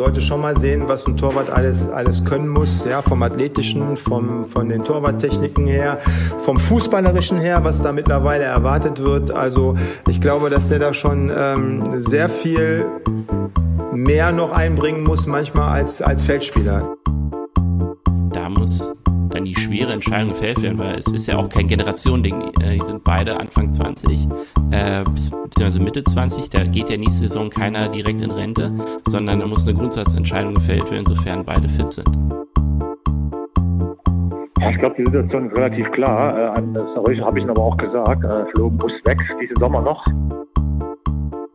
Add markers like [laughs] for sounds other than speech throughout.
sollte schon mal sehen, was ein Torwart alles, alles können muss, ja, vom Athletischen, vom, von den Torwarttechniken her, vom Fußballerischen her, was da mittlerweile erwartet wird. Also ich glaube, dass der da schon ähm, sehr viel mehr noch einbringen muss, manchmal als, als Feldspieler. Da muss Entscheidung gefällt werden, weil es ist ja auch kein Generationending. Äh, die sind beide Anfang 20, äh, beziehungsweise Mitte 20. Da geht ja nächste Saison keiner direkt in Rente, sondern da muss eine Grundsatzentscheidung gefällt werden, sofern beide fit sind. Ich glaube, die Situation ist relativ klar. Äh, an das habe ich aber auch gesagt. Äh, Flo muss weg diesen Sommer noch.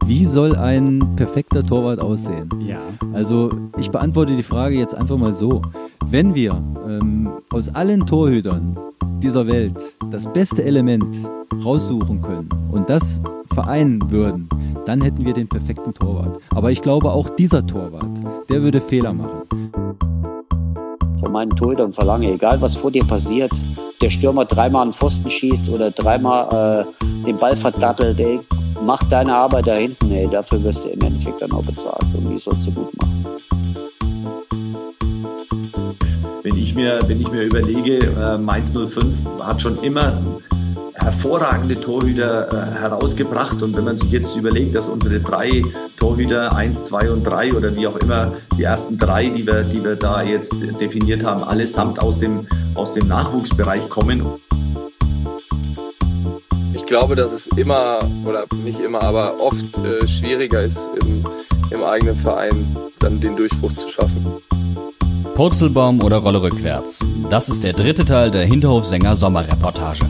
Wie soll ein perfekter Torwart aussehen? Ja. Also ich beantworte die Frage jetzt einfach mal so. Wenn wir ähm, aus allen Torhütern dieser Welt das beste Element raussuchen können und das vereinen würden, dann hätten wir den perfekten Torwart. Aber ich glaube, auch dieser Torwart, der würde Fehler machen. Von meinen Torhütern verlange, egal was vor dir passiert, der Stürmer dreimal einen Pfosten schießt oder dreimal äh, den Ball verdattelt, ey, mach deine Arbeit da hinten, ey, dafür wirst du im Endeffekt dann auch bezahlt und die sollst du gut machen. Wenn ich mir, wenn ich mir überlege, äh, Mainz 05 hat schon immer hervorragende Torhüter äh, herausgebracht. Und wenn man sich jetzt überlegt, dass unsere drei Torhüter, eins, zwei und drei oder wie auch immer, die ersten drei, die wir, die wir da jetzt definiert haben, allesamt aus dem, aus dem Nachwuchsbereich kommen ich glaube, dass es immer, oder nicht immer, aber oft äh, schwieriger ist, im, im eigenen Verein dann den Durchbruch zu schaffen. Purzelbaum oder Rolle rückwärts. Das ist der dritte Teil der Hinterhofsänger Sommerreportage.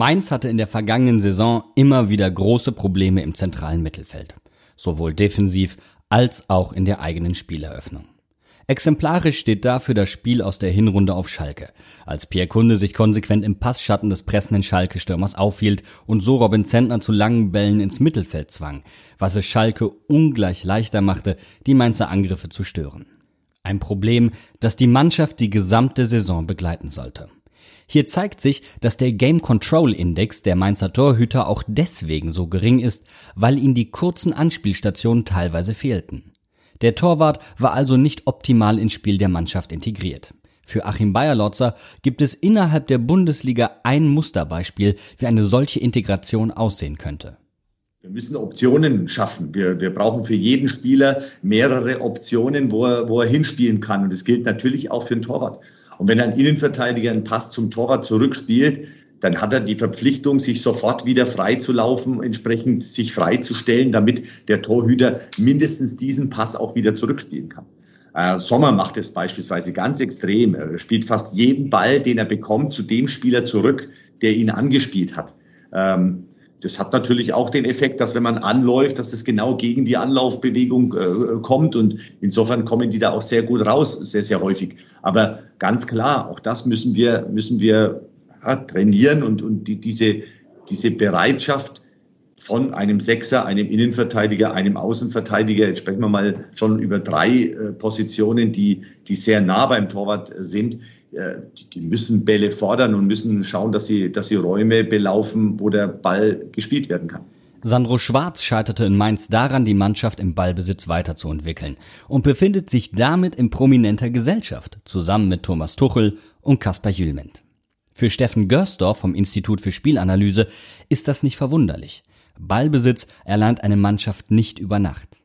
Mainz hatte in der vergangenen Saison immer wieder große Probleme im zentralen Mittelfeld, sowohl defensiv als auch in der eigenen Spieleröffnung. Exemplarisch steht dafür das Spiel aus der Hinrunde auf Schalke, als Pierre Kunde sich konsequent im Passschatten des pressenden Schalke-Stürmers aufhielt und so Robin Zentner zu langen Bällen ins Mittelfeld zwang, was es Schalke ungleich leichter machte, die Mainzer Angriffe zu stören. Ein Problem, das die Mannschaft die gesamte Saison begleiten sollte. Hier zeigt sich, dass der Game Control Index der Mainzer Torhüter auch deswegen so gering ist, weil ihnen die kurzen Anspielstationen teilweise fehlten. Der Torwart war also nicht optimal ins Spiel der Mannschaft integriert. Für Achim Bayerlotzer gibt es innerhalb der Bundesliga ein Musterbeispiel, wie eine solche Integration aussehen könnte. Wir müssen Optionen schaffen. Wir, wir brauchen für jeden Spieler mehrere Optionen, wo er, wo er hinspielen kann. Und das gilt natürlich auch für den Torwart. Und wenn ein Innenverteidiger einen Pass zum Torwart zurückspielt, dann hat er die Verpflichtung, sich sofort wieder frei zu laufen, entsprechend sich freizustellen, damit der Torhüter mindestens diesen Pass auch wieder zurückspielen kann. Äh, Sommer macht es beispielsweise ganz extrem. Er spielt fast jeden Ball, den er bekommt, zu dem Spieler zurück, der ihn angespielt hat. Ähm, das hat natürlich auch den Effekt, dass wenn man anläuft, dass es genau gegen die Anlaufbewegung äh, kommt. Und insofern kommen die da auch sehr gut raus, sehr, sehr häufig. Aber ganz klar, auch das müssen wir, müssen wir ja, trainieren und, und die, diese, diese Bereitschaft von einem Sechser, einem Innenverteidiger, einem Außenverteidiger, jetzt sprechen wir mal schon über drei äh, Positionen, die, die sehr nah beim Torwart sind, äh, die müssen Bälle fordern und müssen schauen, dass sie, dass sie Räume belaufen, wo der Ball gespielt werden kann. Sandro Schwarz scheiterte in Mainz daran, die Mannschaft im Ballbesitz weiterzuentwickeln und befindet sich damit in prominenter Gesellschaft, zusammen mit Thomas Tuchel und Kaspar Jülment. Für Steffen Görsdorf vom Institut für Spielanalyse ist das nicht verwunderlich. Ballbesitz erlernt eine Mannschaft nicht über Nacht.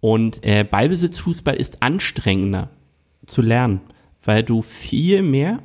Und äh, Ballbesitzfußball ist anstrengender zu lernen weil du viel mehr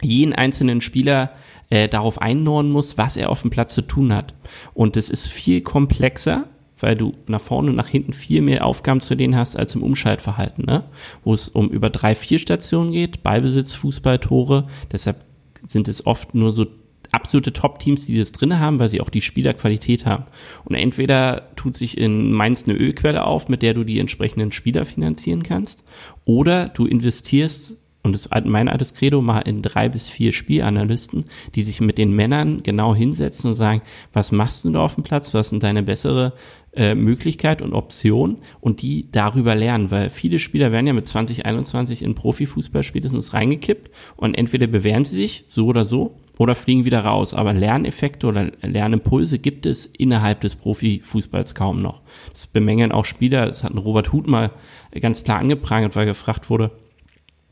jeden einzelnen Spieler äh, darauf einnorden musst, was er auf dem Platz zu tun hat. Und es ist viel komplexer, weil du nach vorne und nach hinten viel mehr Aufgaben zu denen hast als im Umschaltverhalten, ne? wo es um über drei, vier Stationen geht, Ballbesitz, Fußball, Tore. Deshalb sind es oft nur so absolute Top-Teams, die das drinne haben, weil sie auch die Spielerqualität haben. Und entweder tut sich in Mainz eine Ölquelle auf, mit der du die entsprechenden Spieler finanzieren kannst, oder du investierst und das ist mein altes Credo, mal in drei bis vier Spielanalysten, die sich mit den Männern genau hinsetzen und sagen, was machst du da auf dem Platz, was sind deine bessere äh, Möglichkeit und Option und die darüber lernen, weil viele Spieler werden ja mit 2021 in Profifußball spätestens reingekippt und entweder bewähren sie sich so oder so oder fliegen wieder raus. Aber Lerneffekte oder Lernimpulse gibt es innerhalb des Profifußballs kaum noch. Das bemängeln auch Spieler, das hat ein Robert Huth mal ganz klar angeprangert, weil gefragt wurde,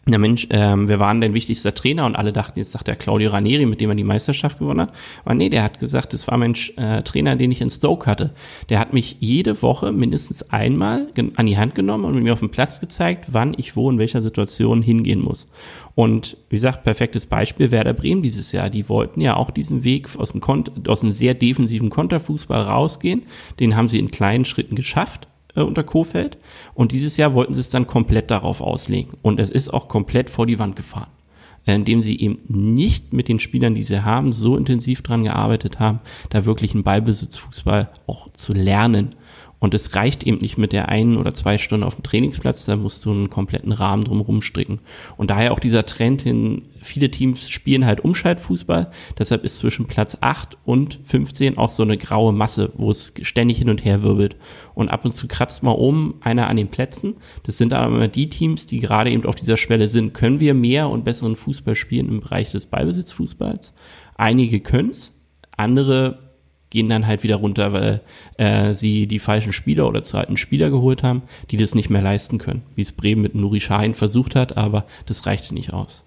ja Mensch, ähm, wer war denn dein wichtigster Trainer? Und alle dachten, jetzt sagt der Claudio Ranieri, mit dem er die Meisterschaft gewonnen hat. Aber nee, der hat gesagt, das war mein äh, Trainer, den ich in Stoke hatte. Der hat mich jede Woche mindestens einmal an die Hand genommen und mir auf dem Platz gezeigt, wann ich wo in welcher Situation hingehen muss. Und wie gesagt, perfektes Beispiel Werder Bremen dieses Jahr. Die wollten ja auch diesen Weg aus dem, Kont aus einem sehr defensiven Konterfußball rausgehen. Den haben sie in kleinen Schritten geschafft äh, unter Kofeld. Und dieses Jahr wollten sie es dann komplett darauf auslegen. Und es ist auch komplett vor die Wand gefahren. Äh, indem sie eben nicht mit den Spielern, die sie haben, so intensiv dran gearbeitet haben, da wirklich einen Ballbesitzfußball auch zu lernen und es reicht eben nicht mit der einen oder zwei Stunden auf dem Trainingsplatz, da musst du einen kompletten Rahmen drumherum stricken. Und daher auch dieser Trend hin, viele Teams spielen halt Umschaltfußball, deshalb ist zwischen Platz 8 und 15 auch so eine graue Masse, wo es ständig hin und her wirbelt. Und ab und zu kratzt mal oben einer an den Plätzen. Das sind aber immer die Teams, die gerade eben auf dieser Schwelle sind. Können wir mehr und besseren Fußball spielen im Bereich des Ballbesitzfußballs? Einige können's, andere gehen dann halt wieder runter, weil äh, sie die falschen Spieler oder zu alten Spieler geholt haben, die das nicht mehr leisten können. Wie es Bremen mit Nuri Sahin versucht hat, aber das reichte nicht aus.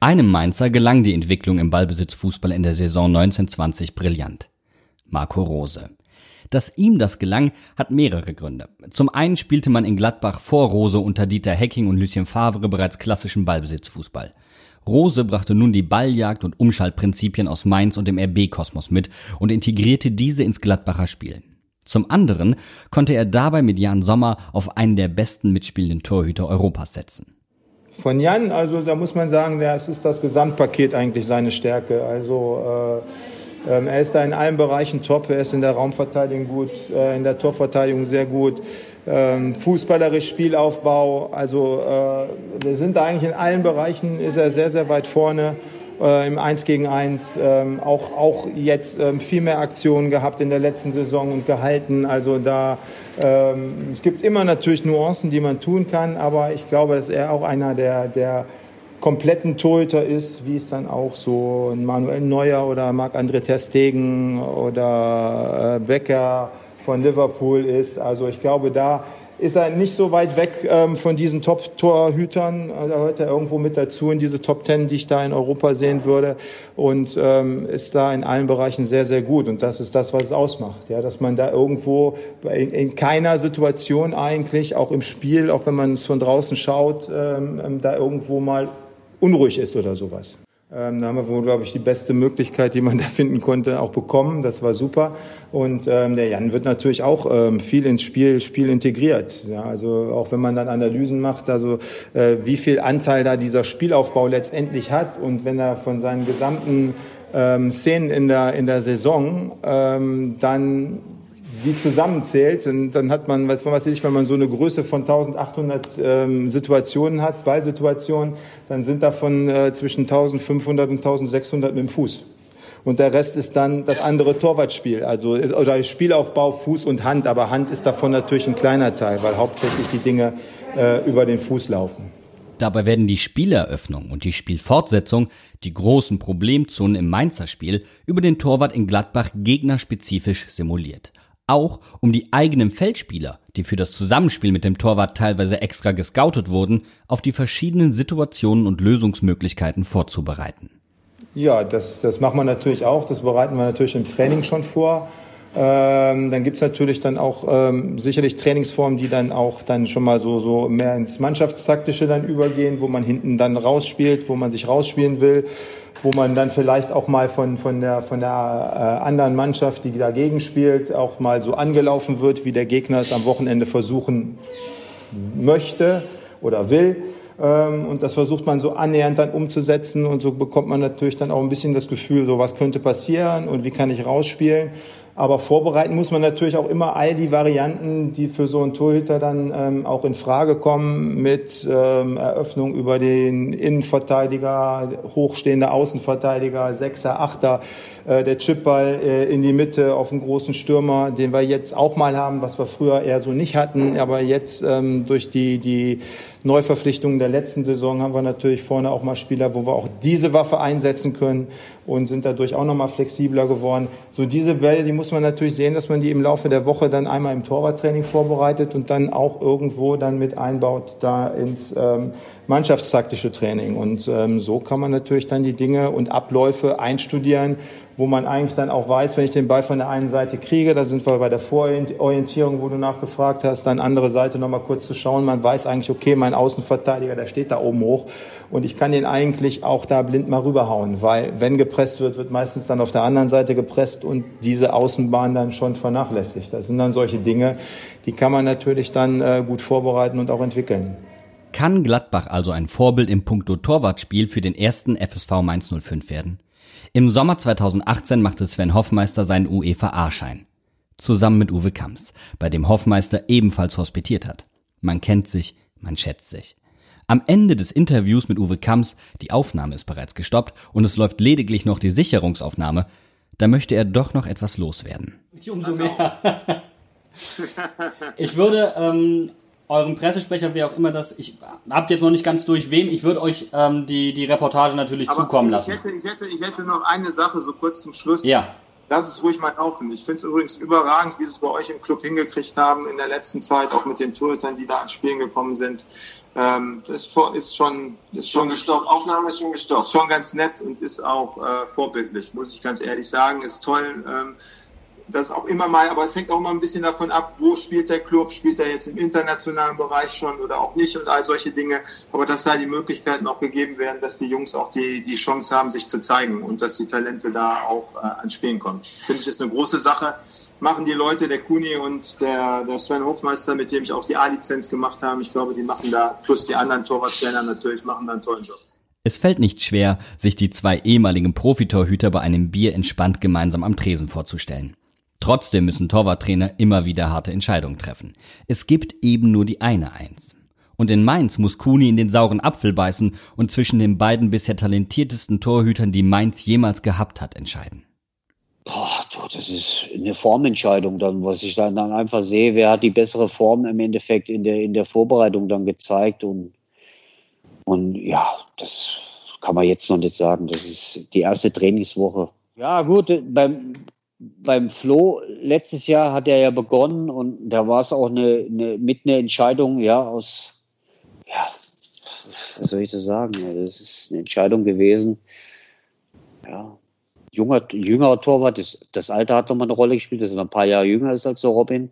Einem Mainzer gelang die Entwicklung im Ballbesitzfußball in der Saison 1920 brillant. Marco Rose. Dass ihm das gelang, hat mehrere Gründe. Zum einen spielte man in Gladbach vor Rose unter Dieter Hecking und Lucien Favre bereits klassischen Ballbesitzfußball. Rose brachte nun die Balljagd und Umschaltprinzipien aus Mainz und dem RB-Kosmos mit und integrierte diese ins Gladbacher Spiel. Zum anderen konnte er dabei mit Jan Sommer auf einen der besten mitspielenden Torhüter Europas setzen. Von Jan, also da muss man sagen, es ist das Gesamtpaket eigentlich seine Stärke. Also äh, äh, er ist da in allen Bereichen top, er ist in der Raumverteidigung gut, äh, in der Torverteidigung sehr gut ähm, fußballerisch, Spielaufbau. Also äh, wir sind da eigentlich in allen Bereichen, ist er sehr, sehr weit vorne. Äh, Im 1 gegen 1 ähm, auch, auch jetzt ähm, viel mehr Aktionen gehabt in der letzten Saison und gehalten. Also da ähm, es gibt immer natürlich Nuancen, die man tun kann, aber ich glaube, dass er auch einer der, der kompletten Torhüter ist, wie es dann auch so Manuel Neuer oder Marc-André Terstegen oder äh, Becker von Liverpool ist. Also ich glaube, da ist er nicht so weit weg ähm, von diesen Top-Torhütern. Da gehört er irgendwo mit dazu in diese Top Ten, die ich da in Europa sehen würde. Und ähm, ist da in allen Bereichen sehr, sehr gut. Und das ist das, was es ausmacht. Ja, dass man da irgendwo in, in keiner Situation eigentlich, auch im Spiel, auch wenn man es von draußen schaut, ähm, ähm da irgendwo mal unruhig ist oder sowas. Ähm, da haben wir wohl, glaube ich, die beste Möglichkeit, die man [laughs] da finden konnte, auch bekommen. Das war super. Und ähm, der Jan wird natürlich auch ähm, viel ins Spiel, Spiel integriert. Ja, also auch wenn man dann Analysen macht, also äh, wie viel Anteil da dieser Spielaufbau letztendlich hat und wenn er von seinen gesamten ähm, Szenen in der, in der Saison ähm, dann die zusammenzählt, dann, dann hat man, was weiß ich, wenn man so eine Größe von 1800 ähm, Situationen hat, Ballsituationen, dann sind davon äh, zwischen 1500 und 1600 mit dem Fuß. Und der Rest ist dann das andere Torwartspiel, also oder Spielaufbau, Fuß und Hand. Aber Hand ist davon natürlich ein kleiner Teil, weil hauptsächlich die Dinge äh, über den Fuß laufen. Dabei werden die Spieleröffnung und die Spielfortsetzung, die großen Problemzonen im Mainzer Spiel, über den Torwart in Gladbach gegnerspezifisch simuliert auch um die eigenen Feldspieler, die für das Zusammenspiel mit dem Torwart teilweise extra gescoutet wurden, auf die verschiedenen Situationen und Lösungsmöglichkeiten vorzubereiten. Ja, das, das machen wir natürlich auch. Das bereiten wir natürlich im Training schon vor. Ähm, dann gibt's natürlich dann auch ähm, sicherlich Trainingsformen, die dann auch dann schon mal so, so mehr ins Mannschaftstaktische dann übergehen, wo man hinten dann rausspielt, wo man sich rausspielen will wo man dann vielleicht auch mal von, von der, von der äh, anderen Mannschaft, die dagegen spielt, auch mal so angelaufen wird, wie der Gegner es am Wochenende versuchen möchte oder will. Ähm, und das versucht man so annähernd dann umzusetzen und so bekommt man natürlich dann auch ein bisschen das Gefühl, so was könnte passieren und wie kann ich rausspielen. Aber vorbereiten muss man natürlich auch immer all die Varianten, die für so einen Torhüter dann ähm, auch in Frage kommen, mit ähm, Eröffnung über den Innenverteidiger, hochstehender Außenverteidiger, Sechser, Achter, äh, der Chipball äh, in die Mitte auf einen großen Stürmer, den wir jetzt auch mal haben, was wir früher eher so nicht hatten. Aber jetzt ähm, durch die, die Neuverpflichtungen der letzten Saison haben wir natürlich vorne auch mal Spieler, wo wir auch diese Waffe einsetzen können und sind dadurch auch noch mal flexibler geworden. So diese Bälle, die muss man natürlich sehen, dass man die im Laufe der Woche dann einmal im Torwarttraining vorbereitet und dann auch irgendwo dann mit einbaut da ins ähm, mannschaftstaktische Training. Und ähm, so kann man natürlich dann die Dinge und Abläufe einstudieren wo man eigentlich dann auch weiß, wenn ich den Ball von der einen Seite kriege, da sind wir bei der Vororientierung, wo du nachgefragt hast, dann andere Seite nochmal kurz zu schauen, man weiß eigentlich, okay, mein Außenverteidiger, der steht da oben hoch und ich kann den eigentlich auch da blind mal rüberhauen, weil wenn gepresst wird, wird meistens dann auf der anderen Seite gepresst und diese Außenbahn dann schon vernachlässigt. Das sind dann solche Dinge, die kann man natürlich dann äh, gut vorbereiten und auch entwickeln. Kann Gladbach also ein Vorbild im Punkto Torwartspiel für den ersten FSV Mainz 05 werden? Im Sommer 2018 machte Sven Hoffmeister seinen UEFA-A-Schein. Zusammen mit Uwe Kamps, bei dem Hoffmeister ebenfalls hospitiert hat. Man kennt sich, man schätzt sich. Am Ende des Interviews mit Uwe Kamps, die Aufnahme ist bereits gestoppt und es läuft lediglich noch die Sicherungsaufnahme, da möchte er doch noch etwas loswerden. Umso mehr. [laughs] ich würde ähm, eurem Pressesprecher, wer auch immer das, ich habt jetzt noch nicht ganz durch wem, ich würde euch ähm, die, die Reportage natürlich Aber zukommen lassen. Ich hätte, ich, hätte, ich hätte noch eine Sache so kurz zum Schluss. Ja. Das ist ruhig mal laufen. Ich finde es übrigens überragend, wie sie es bei euch im Club hingekriegt haben in der letzten Zeit, auch mit den Torhütern, die da ans Spielen gekommen sind. Ähm, das ist schon, ist schon gestoppt. Aufnahme ist schon gestoppt. Ist schon ganz nett und ist auch äh, vorbildlich, muss ich ganz ehrlich sagen. Ist toll. Ähm, das auch immer mal, aber es hängt auch immer ein bisschen davon ab, wo spielt der Club, spielt er jetzt im internationalen Bereich schon oder auch nicht und all solche Dinge. Aber dass da die Möglichkeiten auch gegeben werden, dass die Jungs auch die, die Chance haben, sich zu zeigen und dass die Talente da auch äh, ans Spielen kommen. Finde ich, ist eine große Sache. Machen die Leute, der Kuni und der, der Sven Hofmeister, mit dem ich auch die A-Lizenz gemacht habe, ich glaube, die machen da, plus die anderen Torwarttrainer natürlich, machen da einen tollen Job. Es fällt nicht schwer, sich die zwei ehemaligen Profitorhüter bei einem Bier entspannt gemeinsam am Tresen vorzustellen. Trotzdem müssen Torwarttrainer immer wieder harte Entscheidungen treffen. Es gibt eben nur die eine Eins. Und in Mainz muss Kuni in den sauren Apfel beißen und zwischen den beiden bisher talentiertesten Torhütern, die Mainz jemals gehabt hat, entscheiden. Boah, das ist eine Formentscheidung dann, was ich dann, dann einfach sehe, wer hat die bessere Form im Endeffekt in der, in der Vorbereitung dann gezeigt und, und ja, das kann man jetzt noch nicht sagen. Das ist die erste Trainingswoche. Ja, gut, beim, beim Flo letztes Jahr hat er ja begonnen und da war es auch eine, eine mit eine Entscheidung, ja, aus, ja, was soll ich das sagen? Das ist eine Entscheidung gewesen. Ja, junger, jüngerer Torwart, das, das Alter hat nochmal eine Rolle gespielt, dass er ein paar Jahre jünger ist als der Robin.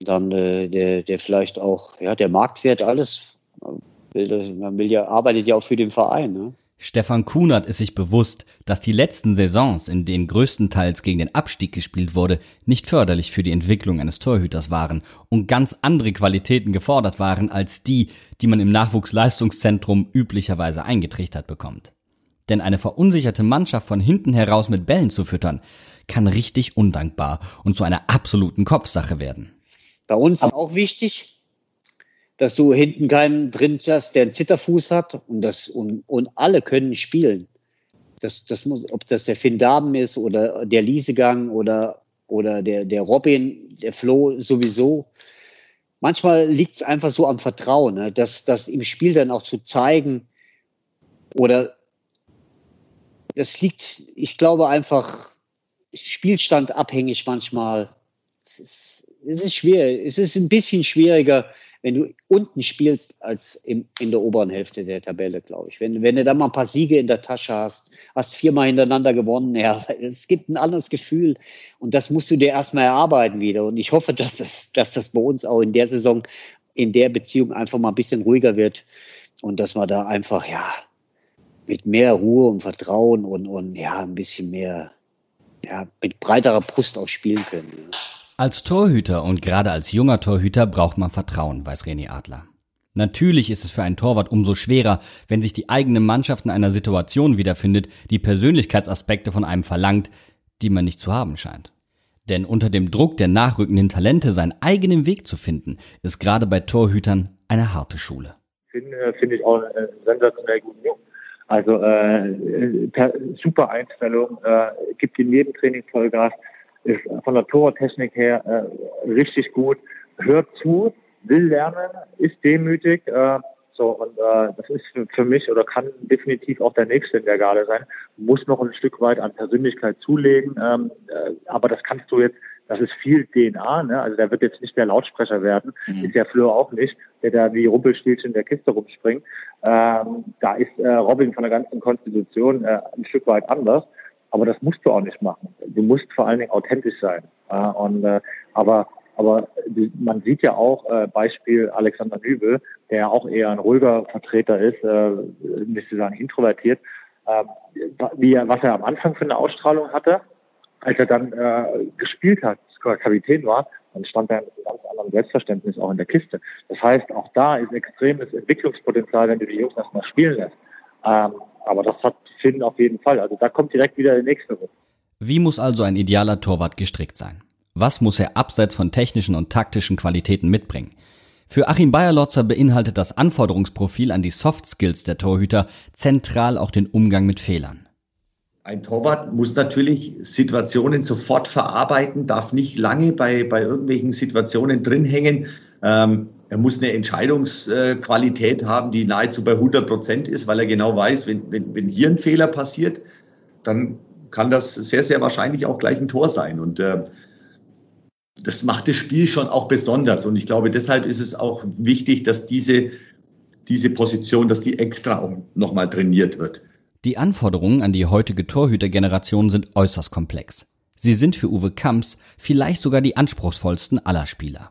Dann äh, der, der vielleicht auch, ja, der Marktwert, alles. Man will, man will ja, arbeitet ja auch für den Verein. Ne? Stefan Kunert ist sich bewusst, dass die letzten Saisons, in denen größtenteils gegen den Abstieg gespielt wurde, nicht förderlich für die Entwicklung eines Torhüters waren und ganz andere Qualitäten gefordert waren als die, die man im Nachwuchsleistungszentrum üblicherweise eingetrichtert bekommt. Denn eine verunsicherte Mannschaft von hinten heraus mit Bällen zu füttern, kann richtig undankbar und zu einer absoluten Kopfsache werden. Bei uns auch wichtig, dass du hinten keinen drin hast, der einen Zitterfuß hat und, das, und, und alle können spielen. Das, das muss, ob das der Finn Daben ist oder der Liesegang oder, oder der, der Robin, der Flo sowieso. Manchmal liegt es einfach so am Vertrauen, ne? dass das im Spiel dann auch zu zeigen oder das liegt, ich glaube einfach Spielstand abhängig manchmal. Es ist, es ist schwer. Es ist ein bisschen schwieriger, wenn du unten spielst als im, in der oberen Hälfte der Tabelle, glaube ich. Wenn, wenn du da mal ein paar Siege in der Tasche hast, hast viermal hintereinander gewonnen, [laughs] ja, es gibt ein anderes Gefühl und das musst du dir erstmal erarbeiten wieder. Und ich hoffe, dass das, dass das bei uns auch in der Saison, in der Beziehung einfach mal ein bisschen ruhiger wird und dass wir da einfach, ja, mit mehr Ruhe und Vertrauen und, und ja, ein bisschen mehr, ja, mit breiterer Brust auch spielen können. Ja. Als Torhüter und gerade als junger Torhüter braucht man Vertrauen, weiß René Adler. Natürlich ist es für einen Torwart umso schwerer, wenn sich die eigene Mannschaft in einer Situation wiederfindet, die Persönlichkeitsaspekte von einem verlangt, die man nicht zu haben scheint. Denn unter dem Druck der nachrückenden Talente seinen eigenen Weg zu finden, ist gerade bei Torhütern eine harte Schule. Finde find ich auch äh, sensationell gut. Also äh, super Einstellung, äh, gibt in jedem Training Vollgas, ist von der Tortechnik her äh, richtig gut, hört zu, will lernen, ist demütig. Äh, so, und äh, das ist für, für mich oder kann definitiv auch der Nächste in der Garde sein. Muss noch ein Stück weit an Persönlichkeit zulegen, ähm, äh, aber das kannst du jetzt, das ist viel DNA, ne? also der wird jetzt nicht der Lautsprecher werden, mhm. ist ja Fleur auch nicht, der da wie Rumpelstilzchen in der Kiste rumspringt. Ähm, da ist äh, Robin von der ganzen Konstitution äh, ein Stück weit anders, aber das musst du auch nicht machen. Du musst vor allen Dingen authentisch sein. Äh, und, äh, aber aber man sieht ja auch äh, Beispiel Alexander Nübel, der auch eher ein ruhiger Vertreter ist, äh, nicht zu sagen introvertiert, äh, wie er, was er am Anfang für eine Ausstrahlung hatte, als er dann äh, gespielt hat, Kapitän war, dann stand er mit einem ganz anderen Selbstverständnis auch in der Kiste. Das heißt, auch da ist extremes Entwicklungspotenzial, wenn du die Jungs erstmal spielen lässt. Ähm, aber das hat Finn auf jeden Fall. Also da kommt direkt wieder der nächste Ruf. Wie muss also ein idealer Torwart gestrickt sein? Was muss er abseits von technischen und taktischen Qualitäten mitbringen? Für Achim Bayerlotzer beinhaltet das Anforderungsprofil an die Soft Skills der Torhüter zentral auch den Umgang mit Fehlern. Ein Torwart muss natürlich Situationen sofort verarbeiten, darf nicht lange bei, bei irgendwelchen Situationen drin hängen. Ähm, er muss eine Entscheidungsqualität haben, die nahezu bei 100 Prozent ist, weil er genau weiß, wenn, wenn, wenn hier ein Fehler passiert, dann kann das sehr, sehr wahrscheinlich auch gleich ein Tor sein. Und äh, das macht das Spiel schon auch besonders. Und ich glaube, deshalb ist es auch wichtig, dass diese, diese Position, dass die extra auch nochmal trainiert wird. Die Anforderungen an die heutige Torhütergeneration sind äußerst komplex. Sie sind für Uwe Kamps vielleicht sogar die anspruchsvollsten aller Spieler.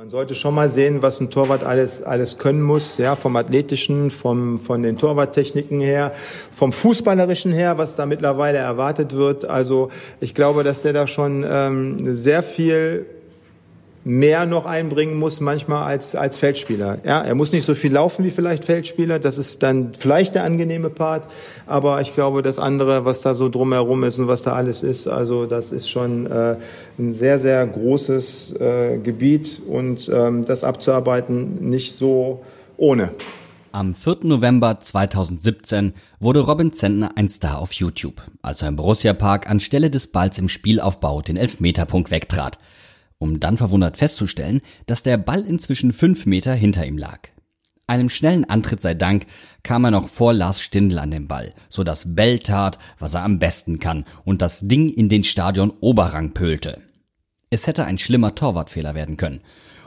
Man sollte schon mal sehen, was ein Torwart alles, alles können muss, ja, vom athletischen, vom, von den Torwarttechniken her, vom fußballerischen her, was da mittlerweile erwartet wird. Also ich glaube, dass der da schon ähm, sehr viel mehr noch einbringen muss manchmal als, als Feldspieler. Ja, er muss nicht so viel laufen wie vielleicht Feldspieler. Das ist dann vielleicht der angenehme Part. Aber ich glaube, das andere, was da so drumherum ist und was da alles ist, also das ist schon äh, ein sehr, sehr großes äh, Gebiet und ähm, das abzuarbeiten nicht so ohne. Am 4. November 2017 wurde Robin Zentner ein Star auf YouTube, als er im Borussia Park anstelle des Balls im Spielaufbau den Elfmeterpunkt wegtrat um dann verwundert festzustellen, dass der Ball inzwischen fünf Meter hinter ihm lag. Einem schnellen Antritt sei Dank kam er noch vor Lars Stindl an den Ball, so dass Bell tat, was er am besten kann und das Ding in den Stadion Oberrang pölte. Es hätte ein schlimmer Torwartfehler werden können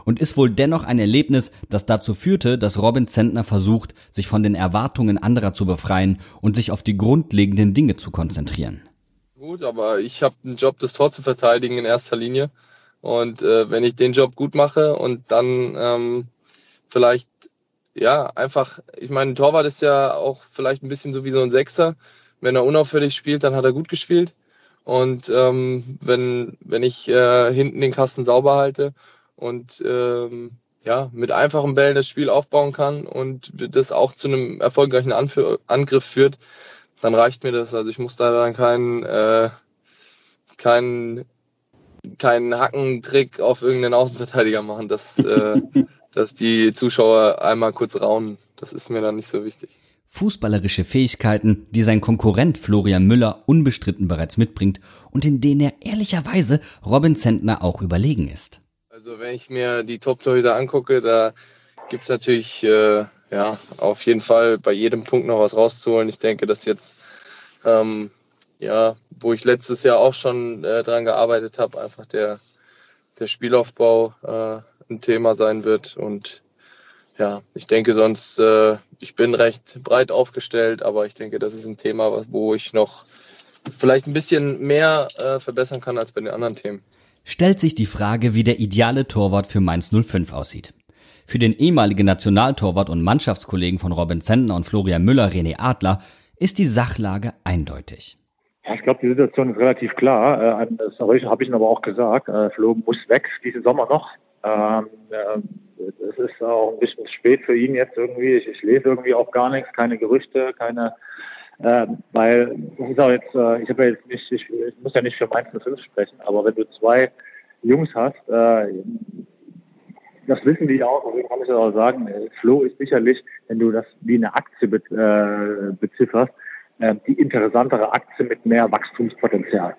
und ist wohl dennoch ein Erlebnis, das dazu führte, dass Robin Zentner versucht, sich von den Erwartungen anderer zu befreien und sich auf die grundlegenden Dinge zu konzentrieren. Gut, aber ich habe einen Job, das Tor zu verteidigen in erster Linie. Und äh, wenn ich den Job gut mache und dann ähm, vielleicht, ja, einfach, ich meine, Torwart ist ja auch vielleicht ein bisschen so wie so ein Sechser. Wenn er unauffällig spielt, dann hat er gut gespielt. Und ähm, wenn, wenn ich äh, hinten den Kasten sauber halte und ähm, ja, mit einfachen Bällen das Spiel aufbauen kann und das auch zu einem erfolgreichen Anf Angriff führt, dann reicht mir das. Also ich muss da dann keinen, äh, keinen keinen Hackentrick auf irgendeinen Außenverteidiger machen, dass, äh, [laughs] dass die Zuschauer einmal kurz raunen. Das ist mir dann nicht so wichtig. Fußballerische Fähigkeiten, die sein Konkurrent Florian Müller unbestritten bereits mitbringt und in denen er ehrlicherweise Robin Zentner auch überlegen ist. Also wenn ich mir die Top-Torhüter angucke, da gibt's natürlich äh, ja auf jeden Fall bei jedem Punkt noch was rauszuholen. Ich denke, dass jetzt ähm, ja, wo ich letztes Jahr auch schon äh, dran gearbeitet habe, einfach der, der Spielaufbau äh, ein Thema sein wird. Und ja, ich denke sonst, äh, ich bin recht breit aufgestellt, aber ich denke, das ist ein Thema, wo ich noch vielleicht ein bisschen mehr äh, verbessern kann als bei den anderen Themen. Stellt sich die Frage, wie der ideale Torwart für Mainz 05 aussieht. Für den ehemaligen Nationaltorwart und Mannschaftskollegen von Robin Zentner und Florian Müller, René Adler, ist die Sachlage eindeutig. Ja, ich glaube, die Situation ist relativ klar. Äh, das habe ich Ihnen aber auch gesagt. Äh, Flo muss weg diesen Sommer noch. Ähm, äh, es ist auch ein bisschen spät für ihn jetzt irgendwie. Ich, ich lese irgendwie auch gar nichts, keine Gerüchte, keine, äh, weil das ist auch jetzt, ich habe ja jetzt nicht, ich, ich, muss ja nicht für Mainz 05 sprechen, aber wenn du zwei Jungs hast, äh, das wissen die auch, deswegen kann ich das auch sagen, Flo ist sicherlich, wenn du das wie eine Aktie be bezifferst, äh, die interessantere Aktie mit mehr Wachstumspotenzial.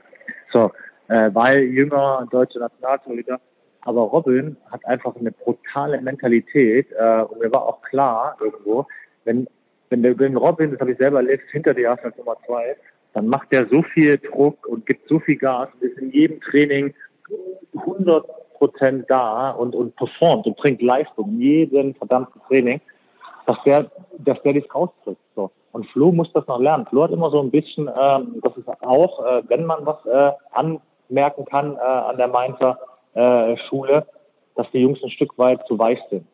So, äh, weil jünger deutsche Nationaltorhüter, aber Robin hat einfach eine brutale Mentalität äh, und mir war auch klar irgendwo, wenn wenn der wenn Robin, das habe ich selber erlebt, hinter dir hast als Nummer zwei, dann macht der so viel Druck und gibt so viel Gas und ist in jedem Training 100 Prozent da und, und performt und bringt Leistung in jedem verdammten Training, dass der, dass der dich raustritt. Und Flo muss das noch lernen. Flo hat immer so ein bisschen, ähm, das ist auch, äh, wenn man was äh, anmerken kann äh, an der Mainzer äh, Schule, dass die Jungs ein Stück weit zu weich sind.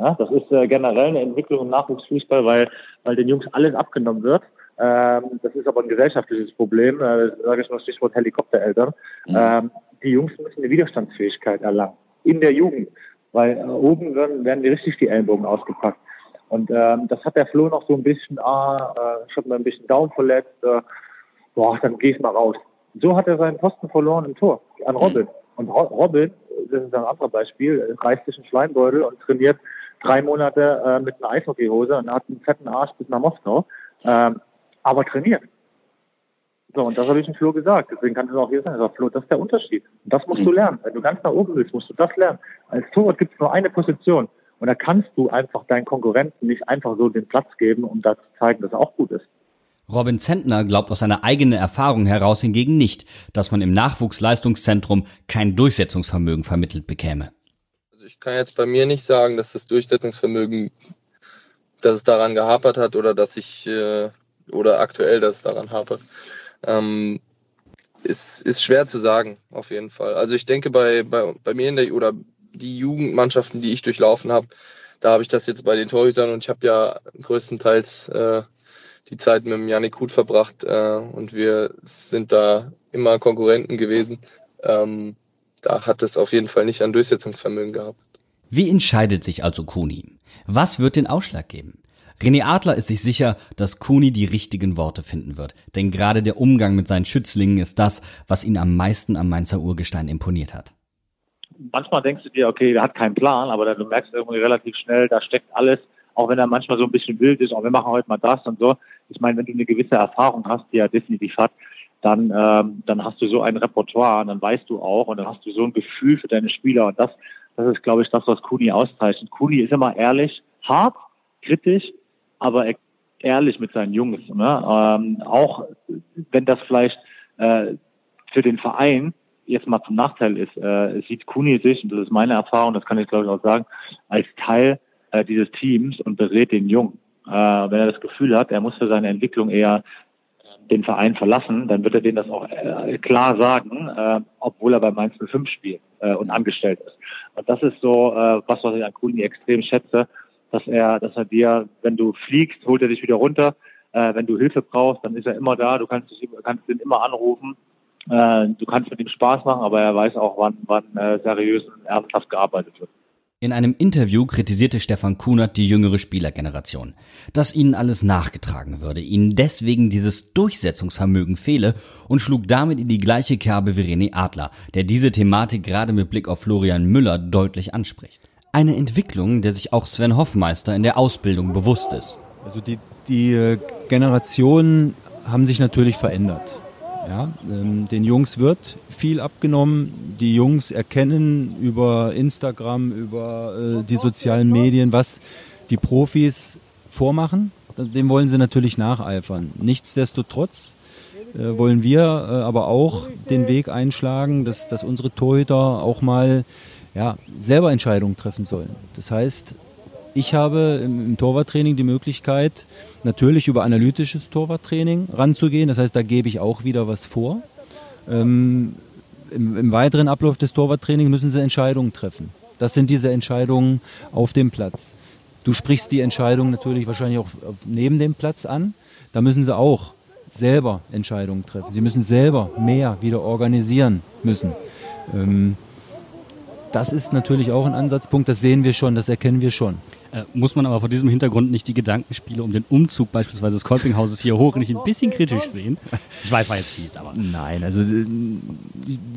Ja, das ist äh, generell eine Entwicklung im Nachwuchsfußball, weil, weil den Jungs alles abgenommen wird. Ähm, das ist aber ein gesellschaftliches Problem, äh, sage ich mal Stichwort Helikoptereltern. Mhm. Ähm, die Jungs müssen eine Widerstandsfähigkeit erlangen in der Jugend, weil äh, oben werden, werden die richtig die Ellenbogen ausgepackt. Und ähm, das hat der Flo noch so ein bisschen, ah, äh, ich habe mir ein bisschen Daumen verletzt, äh, boah, dann geh ich mal raus. So hat er seinen Posten verloren im Tor an mhm. Robin. Und Robin, das ist ein anderes Beispiel, reißt sich einen Schleimbeutel und trainiert drei Monate äh, mit einer Eishockeyhose und hat einen fetten Arsch bis nach Moskau, ähm, aber trainiert. So, und das habe ich dem Flo gesagt. Deswegen kann es auch hier sein. Ich Flo, das ist der Unterschied. Und das musst mhm. du lernen. Wenn du ganz nach oben willst, musst du das lernen. Als Torwart gibt es nur eine Position. Und da kannst du einfach deinen Konkurrenten nicht einfach so den Platz geben, um da zu zeigen, dass er auch gut ist. Robin Zentner glaubt aus seiner eigenen Erfahrung heraus hingegen nicht, dass man im Nachwuchsleistungszentrum kein Durchsetzungsvermögen vermittelt bekäme. Also ich kann jetzt bei mir nicht sagen, dass das Durchsetzungsvermögen, dass es daran gehapert hat oder dass ich äh, oder aktuell, dass es daran hapert. Ähm, ist, ist schwer zu sagen, auf jeden Fall. Also ich denke, bei, bei, bei mir in der oder die Jugendmannschaften, die ich durchlaufen habe, da habe ich das jetzt bei den Torhütern und ich habe ja größtenteils äh, die Zeit mit dem Janik Huth verbracht äh, und wir sind da immer Konkurrenten gewesen. Ähm, da hat es auf jeden Fall nicht an Durchsetzungsvermögen gehabt. Wie entscheidet sich also Kuni? Was wird den Ausschlag geben? René Adler ist sich sicher, dass Kuni die richtigen Worte finden wird, denn gerade der Umgang mit seinen Schützlingen ist das, was ihn am meisten am Mainzer Urgestein imponiert hat. Manchmal denkst du dir, okay, der hat keinen Plan, aber du merkst irgendwie relativ schnell, da steckt alles, auch wenn er manchmal so ein bisschen wild ist, auch wir machen heute mal das und so. Ich meine, wenn du eine gewisse Erfahrung hast, die er definitiv hat, dann, ähm, dann hast du so ein Repertoire und dann weißt du auch und dann hast du so ein Gefühl für deine Spieler und das, das ist, glaube ich, das, was Kuni auszeichnet. Kuni ist immer ehrlich, hart, kritisch, aber ehrlich mit seinen Jungs. Ne? Ähm, auch wenn das vielleicht äh, für den Verein jetzt mal zum Nachteil ist, äh, sieht Kuni sich, und das ist meine Erfahrung, das kann ich glaube ich auch sagen, als Teil äh, dieses Teams und berät den Jungen. Äh, wenn er das Gefühl hat, er muss für seine Entwicklung eher den Verein verlassen, dann wird er denen das auch äh, klar sagen, äh, obwohl er bei Mainz 05 spielt äh, und angestellt ist. Und das ist so äh, was, was ich an Kuni extrem schätze, dass er, dass er dir, wenn du fliegst, holt er dich wieder runter. Äh, wenn du Hilfe brauchst, dann ist er immer da. Du kannst, dich, kannst ihn immer anrufen. Äh, du kannst mit ihm Spaß machen, aber er weiß auch, wann, wann äh, seriös und ernsthaft gearbeitet wird. In einem Interview kritisierte Stefan Kunert die jüngere Spielergeneration, dass ihnen alles nachgetragen würde, ihnen deswegen dieses Durchsetzungsvermögen fehle und schlug damit in die gleiche Kerbe wie René Adler, der diese Thematik gerade mit Blick auf Florian Müller deutlich anspricht. Eine Entwicklung, der sich auch Sven Hoffmeister in der Ausbildung bewusst ist. Also die, die äh, Generationen haben sich natürlich verändert. Ja, ähm, den Jungs wird viel abgenommen. Die Jungs erkennen über Instagram, über äh, die sozialen Medien, was die Profis vormachen. Dem wollen sie natürlich nacheifern. Nichtsdestotrotz äh, wollen wir äh, aber auch den Weg einschlagen, dass, dass unsere Torhüter auch mal ja, selber Entscheidungen treffen sollen. Das heißt, ich habe im, Torwarttraining die Möglichkeit, natürlich über analytisches Torwarttraining ranzugehen. Das heißt, da gebe ich auch wieder was vor. Ähm, im, im, weiteren Ablauf des Torwarttrainings müssen sie Entscheidungen treffen. Das sind diese Entscheidungen auf dem Platz. Du sprichst die Entscheidung natürlich wahrscheinlich auch neben dem Platz an. Da müssen sie auch selber Entscheidungen treffen. Sie müssen selber mehr wieder organisieren müssen. Ähm, das ist natürlich auch ein Ansatzpunkt, das sehen wir schon, das erkennen wir schon. Äh, muss man aber vor diesem Hintergrund nicht die Gedankenspiele um den Umzug beispielsweise des Kolpinghauses hier hoch nicht ein bisschen kritisch sehen? Ich weiß, war jetzt fies, aber. Nein, also äh,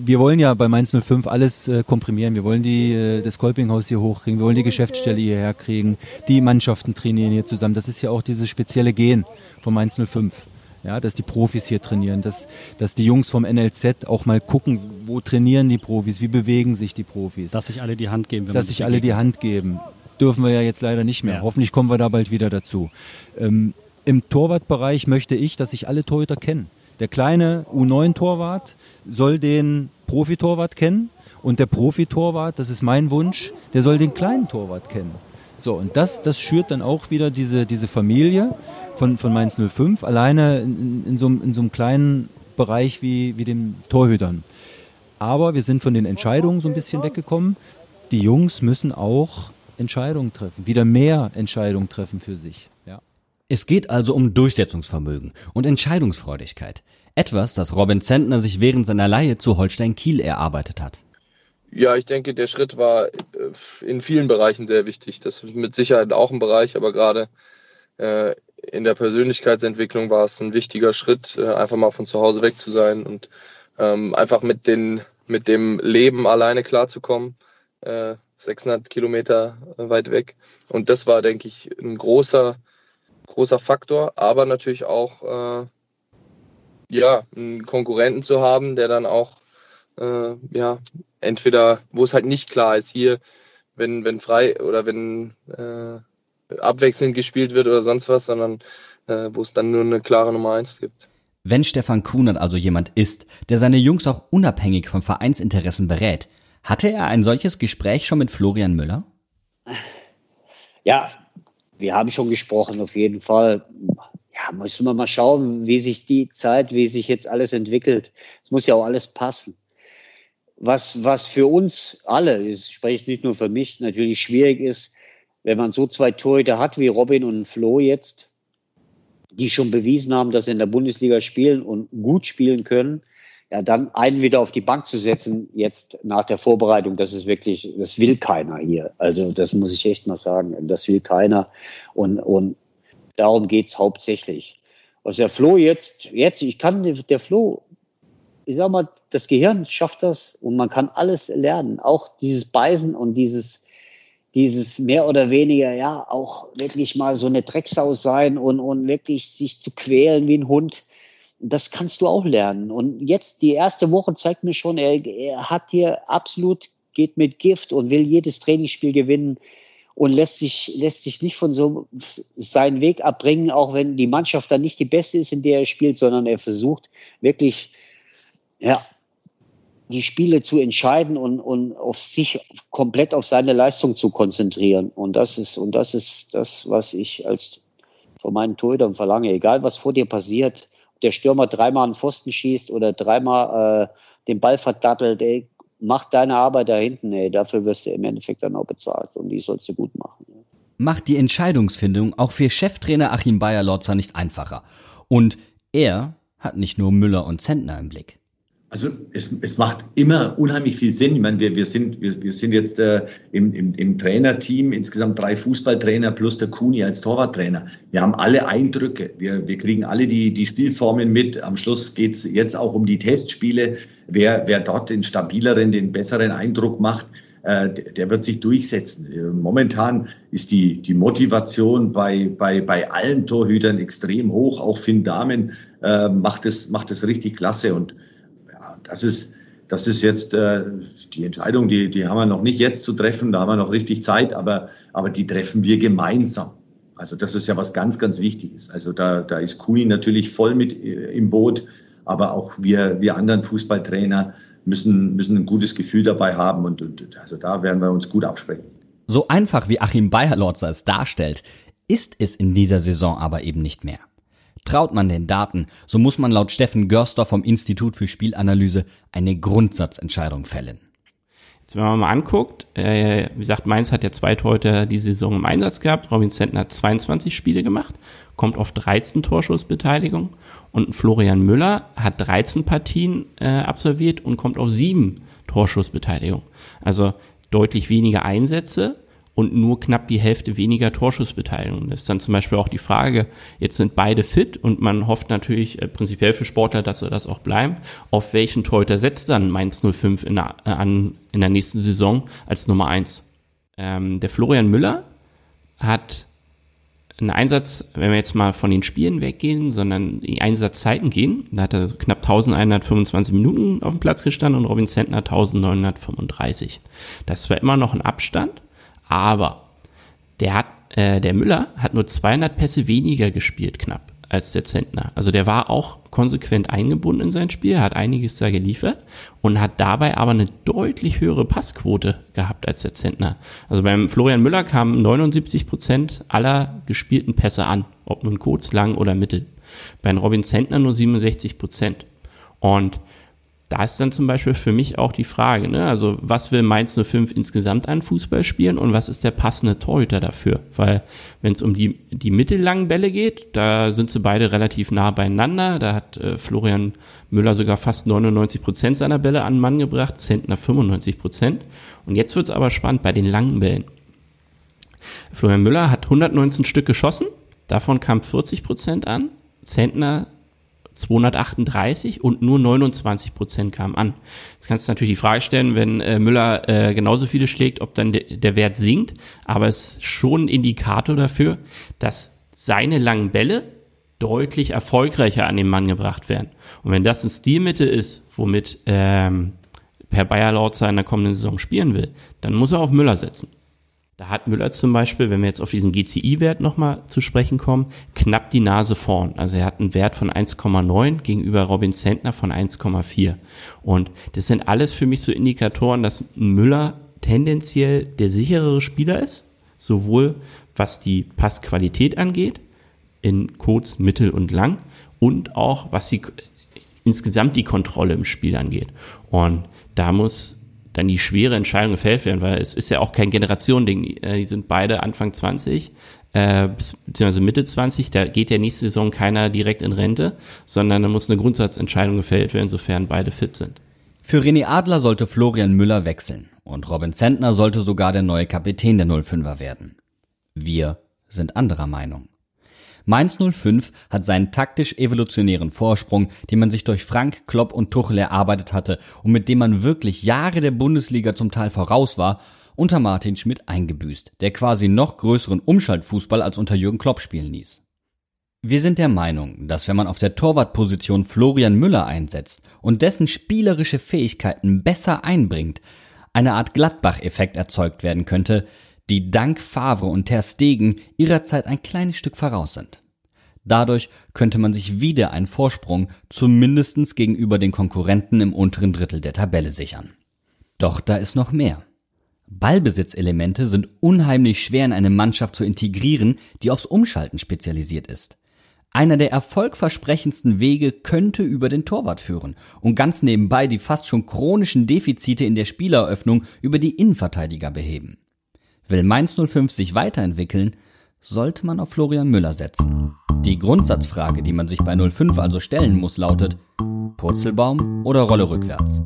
wir wollen ja bei Mainz 05 alles äh, komprimieren. Wir wollen die, äh, das Kolpinghaus hier hochkriegen, wir wollen die Geschäftsstelle hierher kriegen, die Mannschaften trainieren hier zusammen. Das ist ja auch dieses spezielle Gen von Mainz 05 ja, dass die Profis hier trainieren, dass, dass die Jungs vom NLZ auch mal gucken, wo trainieren die Profis, wie bewegen sich die Profis. Dass sich alle die Hand geben. Wenn dass sich alle die Hand geben dürfen wir ja jetzt leider nicht mehr. Ja. Hoffentlich kommen wir da bald wieder dazu. Ähm, Im Torwartbereich möchte ich, dass sich alle Torhüter kennen. Der kleine U9-Torwart soll den Profitorwart kennen und der Profitorwart, das ist mein Wunsch, der soll den kleinen Torwart kennen. So, und das, das schürt dann auch wieder diese, diese Familie von, von Mainz 05, alleine in, in, so, in so einem kleinen Bereich wie, wie den Torhütern. Aber wir sind von den Entscheidungen so ein bisschen weggekommen. Die Jungs müssen auch Entscheidungen treffen, wieder mehr Entscheidungen treffen für sich. Ja. Es geht also um Durchsetzungsvermögen und Entscheidungsfreudigkeit. Etwas, das Robin Zentner sich während seiner Leihe zu Holstein Kiel erarbeitet hat. Ja, ich denke, der Schritt war äh, in vielen Bereichen sehr wichtig. Das ist mit Sicherheit auch ein Bereich, aber gerade äh, in der Persönlichkeitsentwicklung war es ein wichtiger Schritt, äh, einfach mal von zu Hause weg zu sein und ähm, einfach mit, den, mit dem Leben alleine klarzukommen. Äh, 600 Kilometer weit weg. Und das war, denke ich, ein großer, großer Faktor, aber natürlich auch, äh, ja, einen Konkurrenten zu haben, der dann auch, äh, ja, entweder, wo es halt nicht klar ist, hier, wenn, wenn frei oder wenn äh, abwechselnd gespielt wird oder sonst was, sondern äh, wo es dann nur eine klare Nummer eins gibt. Wenn Stefan Kunert also jemand ist, der seine Jungs auch unabhängig von Vereinsinteressen berät, hatte er ein solches Gespräch schon mit Florian Müller? Ja, wir haben schon gesprochen, auf jeden Fall. Ja, müssen wir mal schauen, wie sich die Zeit, wie sich jetzt alles entwickelt. Es muss ja auch alles passen. Was, was für uns alle, ich spreche nicht nur für mich, natürlich schwierig ist, wenn man so zwei Torhüter hat wie Robin und Flo jetzt, die schon bewiesen haben, dass sie in der Bundesliga spielen und gut spielen können, ja, dann einen wieder auf die Bank zu setzen, jetzt nach der Vorbereitung, das ist wirklich, das will keiner hier. Also das muss ich echt mal sagen, das will keiner. Und, und darum geht's hauptsächlich. Was der Flo jetzt, jetzt, ich kann, der Flo, ich sag mal, das Gehirn schafft das und man kann alles lernen. Auch dieses Beißen und dieses, dieses mehr oder weniger, ja, auch wirklich mal so eine Drecksau sein und, und wirklich sich zu quälen wie ein Hund das kannst du auch lernen. Und jetzt die erste Woche zeigt mir schon, er, er hat hier absolut, geht mit Gift und will jedes Trainingsspiel gewinnen und lässt sich, lässt sich nicht von so seinen Weg abbringen, auch wenn die Mannschaft dann nicht die beste ist, in der er spielt, sondern er versucht wirklich, ja, die Spiele zu entscheiden und, und auf sich komplett auf seine Leistung zu konzentrieren. Und das ist, und das ist das, was ich als von meinen Torhütern verlange. Egal was vor dir passiert, der Stürmer dreimal einen Pfosten schießt oder dreimal äh, den Ball verdattelt, ey, mach deine Arbeit da hinten, ey, dafür wirst du im Endeffekt dann auch bezahlt und die sollst du gut machen. Macht die Entscheidungsfindung auch für Cheftrainer Achim Bayer-Lotzer nicht einfacher. Und er hat nicht nur Müller und Zentner im Blick. Also es, es macht immer unheimlich viel Sinn. Ich meine, wir, wir, sind, wir, wir sind jetzt äh, im, im, im Trainerteam, insgesamt drei Fußballtrainer plus der Kuni als Torwarttrainer. Wir haben alle Eindrücke, wir, wir kriegen alle die, die Spielformen mit. Am Schluss geht's jetzt auch um die Testspiele. Wer, wer dort den stabileren, den besseren Eindruck macht, äh, der wird sich durchsetzen. Äh, momentan ist die, die Motivation bei, bei, bei allen Torhütern extrem hoch. Auch Finn Damen äh, macht, es, macht es richtig klasse und das ist, das ist jetzt äh, die Entscheidung, die, die haben wir noch nicht jetzt zu treffen, da haben wir noch richtig Zeit, aber, aber die treffen wir gemeinsam. Also das ist ja was ganz, ganz Wichtiges. Also da, da ist Kuni natürlich voll mit äh, im Boot, aber auch wir, wir anderen Fußballtrainer müssen, müssen ein gutes Gefühl dabei haben und, und also da werden wir uns gut absprechen. So einfach wie Achim Bayerlotzer es darstellt, ist es in dieser Saison aber eben nicht mehr. Traut man den Daten, so muss man laut Steffen Görster vom Institut für Spielanalyse eine Grundsatzentscheidung fällen. Jetzt, wenn man mal anguckt, äh, wie gesagt, Mainz hat ja zwei Torhüter die Saison im Einsatz gehabt. Robin Zentner hat 22 Spiele gemacht, kommt auf 13 Torschussbeteiligung und Florian Müller hat 13 Partien äh, absolviert und kommt auf 7 Torschussbeteiligung. Also deutlich weniger Einsätze und nur knapp die Hälfte weniger Torschussbeteiligung. Das ist dann zum Beispiel auch die Frage, jetzt sind beide fit und man hofft natürlich äh, prinzipiell für Sportler, dass sie das auch bleiben. Auf welchen Torhüter setzt dann Mainz 05 in der, äh, an, in der nächsten Saison als Nummer eins? Ähm, der Florian Müller hat einen Einsatz, wenn wir jetzt mal von den Spielen weggehen, sondern die Einsatzzeiten gehen, da hat er knapp 1125 Minuten auf dem Platz gestanden und Robin Zentner 1935. Das zwar immer noch ein Abstand, aber der hat, äh, der Müller hat nur 200 Pässe weniger gespielt knapp als der Zentner. Also der war auch konsequent eingebunden in sein Spiel, hat einiges da geliefert und hat dabei aber eine deutlich höhere Passquote gehabt als der Zentner. Also beim Florian Müller kamen 79 Prozent aller gespielten Pässe an, ob nun kurz, lang oder mittel. Bei Robin Zentner nur 67 Prozent. Und da ist dann zum Beispiel für mich auch die Frage, ne? also was will Mainz 05 insgesamt an Fußball spielen und was ist der passende Torhüter dafür? Weil wenn es um die, die mittellangen Bälle geht, da sind sie beide relativ nah beieinander. Da hat äh, Florian Müller sogar fast 99 Prozent seiner Bälle an Mann gebracht, Zentner 95 Prozent. Und jetzt wird's aber spannend bei den langen Bällen. Florian Müller hat 119 Stück geschossen, davon kam 40 Prozent an, Zentner 238 und nur 29 Prozent kamen an. Jetzt kannst du natürlich die Frage stellen, wenn äh, Müller äh, genauso viele schlägt, ob dann de der Wert sinkt, aber es ist schon ein Indikator dafür, dass seine langen Bälle deutlich erfolgreicher an den Mann gebracht werden. Und wenn das ein Stilmittel ist, womit ähm, Per Bayer Lautzer in der kommenden Saison spielen will, dann muss er auf Müller setzen. Da hat Müller zum Beispiel, wenn wir jetzt auf diesen GCI-Wert nochmal zu sprechen kommen, knapp die Nase vorn. Also er hat einen Wert von 1,9 gegenüber Robin Sentner von 1,4. Und das sind alles für mich so Indikatoren, dass Müller tendenziell der sicherere Spieler ist, sowohl was die Passqualität angeht, in kurz, mittel und lang, und auch was die insgesamt die Kontrolle im Spiel angeht. Und da muss dann die schwere Entscheidung gefällt werden, weil es ist ja auch kein Generationending. Äh, die sind beide Anfang 20, äh, beziehungsweise Mitte 20, da geht ja nächste Saison keiner direkt in Rente, sondern da muss eine Grundsatzentscheidung gefällt werden, sofern beide fit sind. Für René Adler sollte Florian Müller wechseln und Robin Zentner sollte sogar der neue Kapitän der 05er werden. Wir sind anderer Meinung. Mainz 05 hat seinen taktisch-evolutionären Vorsprung, den man sich durch Frank, Klopp und Tuchel erarbeitet hatte und mit dem man wirklich Jahre der Bundesliga zum Teil voraus war, unter Martin Schmidt eingebüßt, der quasi noch größeren Umschaltfußball als unter Jürgen Klopp spielen ließ. Wir sind der Meinung, dass wenn man auf der Torwartposition Florian Müller einsetzt und dessen spielerische Fähigkeiten besser einbringt, eine Art Gladbach-Effekt erzeugt werden könnte, die dank Favre und Ter Stegen ihrer Zeit ein kleines Stück voraus sind. Dadurch könnte man sich wieder einen Vorsprung zumindestens gegenüber den Konkurrenten im unteren Drittel der Tabelle sichern. Doch da ist noch mehr. Ballbesitzelemente sind unheimlich schwer in eine Mannschaft zu integrieren, die aufs Umschalten spezialisiert ist. Einer der erfolgversprechendsten Wege könnte über den Torwart führen und ganz nebenbei die fast schon chronischen Defizite in der Spieleröffnung über die Innenverteidiger beheben. Will Mainz 05 sich weiterentwickeln, sollte man auf Florian Müller setzen. Die Grundsatzfrage, die man sich bei 05 also stellen muss, lautet Purzelbaum oder Rolle rückwärts?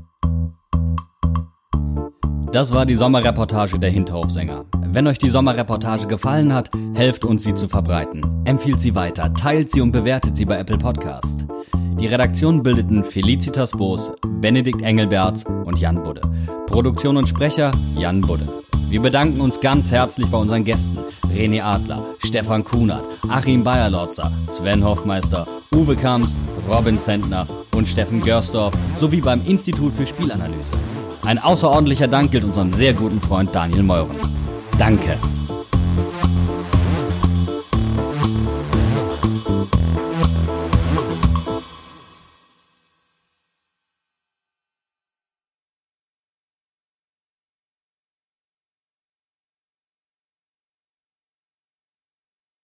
Das war die Sommerreportage der Hinterhofsänger. Wenn euch die Sommerreportage gefallen hat, helft uns sie zu verbreiten. Empfiehlt sie weiter, teilt sie und bewertet sie bei Apple Podcast. Die Redaktion bildeten Felicitas Boos, Benedikt Engelberts und Jan Budde. Produktion und Sprecher Jan Budde. Wir bedanken uns ganz herzlich bei unseren Gästen René Adler, Stefan Kunert, Achim Bayerlotzer, Sven Hoffmeister, Uwe Kamps, Robin Zentner und Steffen Görsdorf sowie beim Institut für Spielanalyse. Ein außerordentlicher Dank gilt unserem sehr guten Freund Daniel Meuren. Danke.